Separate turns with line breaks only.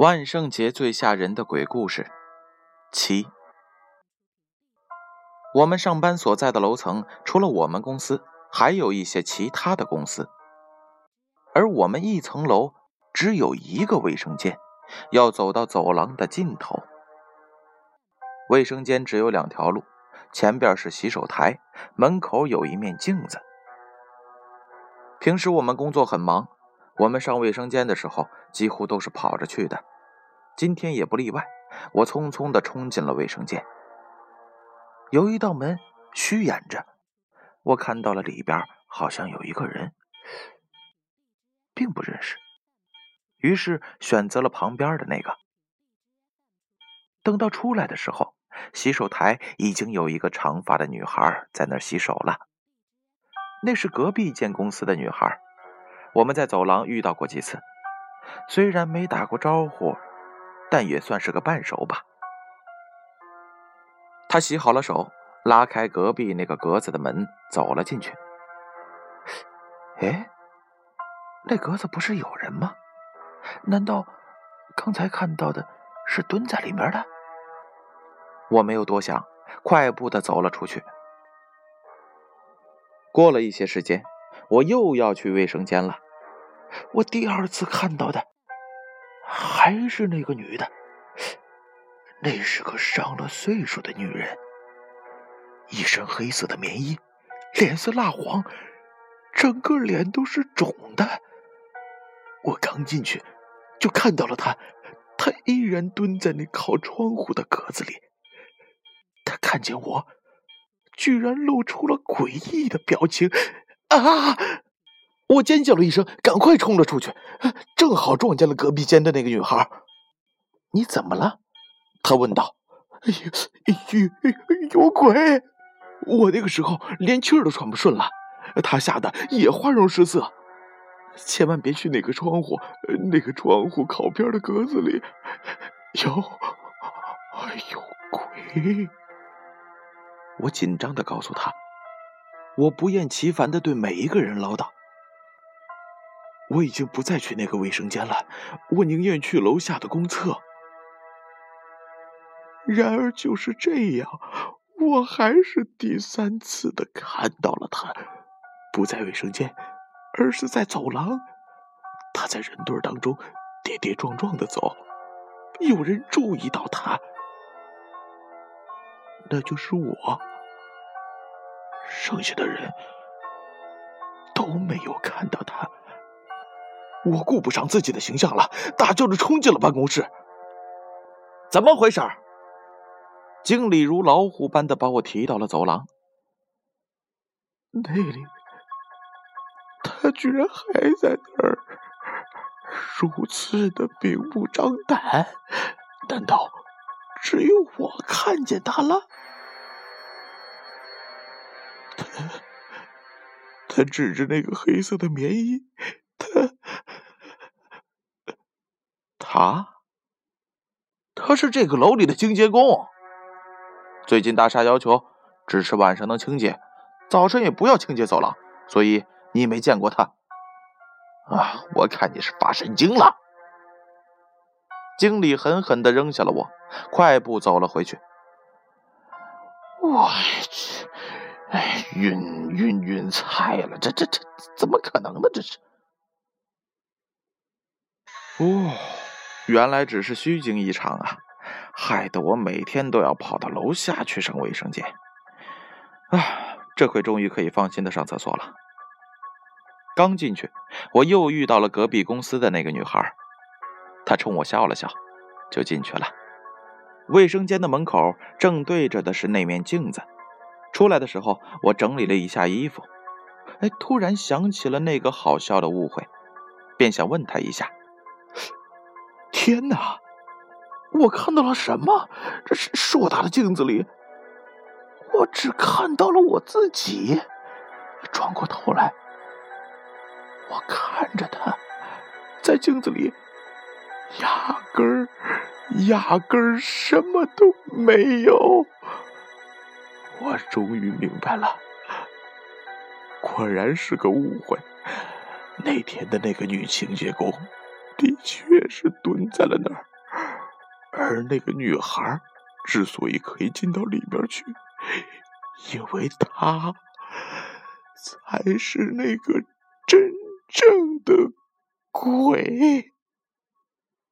万圣节最吓人的鬼故事七。我们上班所在的楼层，除了我们公司，还有一些其他的公司。而我们一层楼只有一个卫生间，要走到走廊的尽头。卫生间只有两条路，前边是洗手台，门口有一面镜子。平时我们工作很忙。我们上卫生间的时候，几乎都是跑着去的，今天也不例外。我匆匆地冲进了卫生间，有一道门虚掩着，我看到了里边好像有一个人，并不认识，于是选择了旁边的那个。等到出来的时候，洗手台已经有一个长发的女孩在那儿洗手了，那是隔壁间公司的女孩。我们在走廊遇到过几次，虽然没打过招呼，但也算是个半熟吧。他洗好了手，拉开隔壁那个格子的门，走了进去。哎，那格子不是有人吗？难道刚才看到的是蹲在里面的？我没有多想，快步的走了出去。过了一些时间。我又要去卫生间了，我第二次看到的还是那个女的，那是个上了岁数的女人，一身黑色的棉衣，脸色蜡黄，整个脸都是肿的。我刚进去就看到了她，她依然蹲在那靠窗户的格子里，她看见我，居然露出了诡异的表情。啊！我尖叫了一声，赶快冲了出去，正好撞见了隔壁间的那个女孩。你怎么了？她问道。有有鬼！我那个时候连气儿都喘不顺了，她吓得也花容失色。千万别去那个窗户，那个窗户靠边的格子里有有鬼。我紧张的告诉她。我不厌其烦的对每一个人唠叨：“我已经不再去那个卫生间了，我宁愿去楼下的公厕。”然而就是这样，我还是第三次的看到了他，不在卫生间，而是在走廊。他在人堆当中跌跌撞撞的走，有人注意到他，那就是我。剩下的人都没有看到他，我顾不上自己的形象了，大叫着冲进了办公室。怎么回事？经理如老虎般的把我提到了走廊。那里，他居然还在那儿，如此的明目张胆。难道只有我看见他了？他他指着那个黑色的棉衣，他，啊，他是这个楼里的清洁工。最近大厦要求只是晚上能清洁，早晨也不要清洁走廊，所以你没见过他。啊，我看你是发神经了！经理狠狠的扔下了我，快步走了回去。我去。哎，晕晕晕菜了！这这这怎么可能呢？这是哦，原来只是虚惊一场啊！害得我每天都要跑到楼下去上卫生间。啊，这回终于可以放心的上厕所了。刚进去，我又遇到了隔壁公司的那个女孩，她冲我笑了笑，就进去了。卫生间的门口正对着的是那面镜子。出来的时候，我整理了一下衣服，哎，突然想起了那个好笑的误会，便想问她一下。天哪，我看到了什么？这是硕大的镜子里，我只看到了我自己。转过头来，我看着他，在镜子里，压根儿、压根儿什么都没有。我终于明白了，果然是个误会。那天的那个女清洁工，的确是蹲在了那儿。而那个女孩之所以可以进到里边去，因为她才是那个真正的鬼。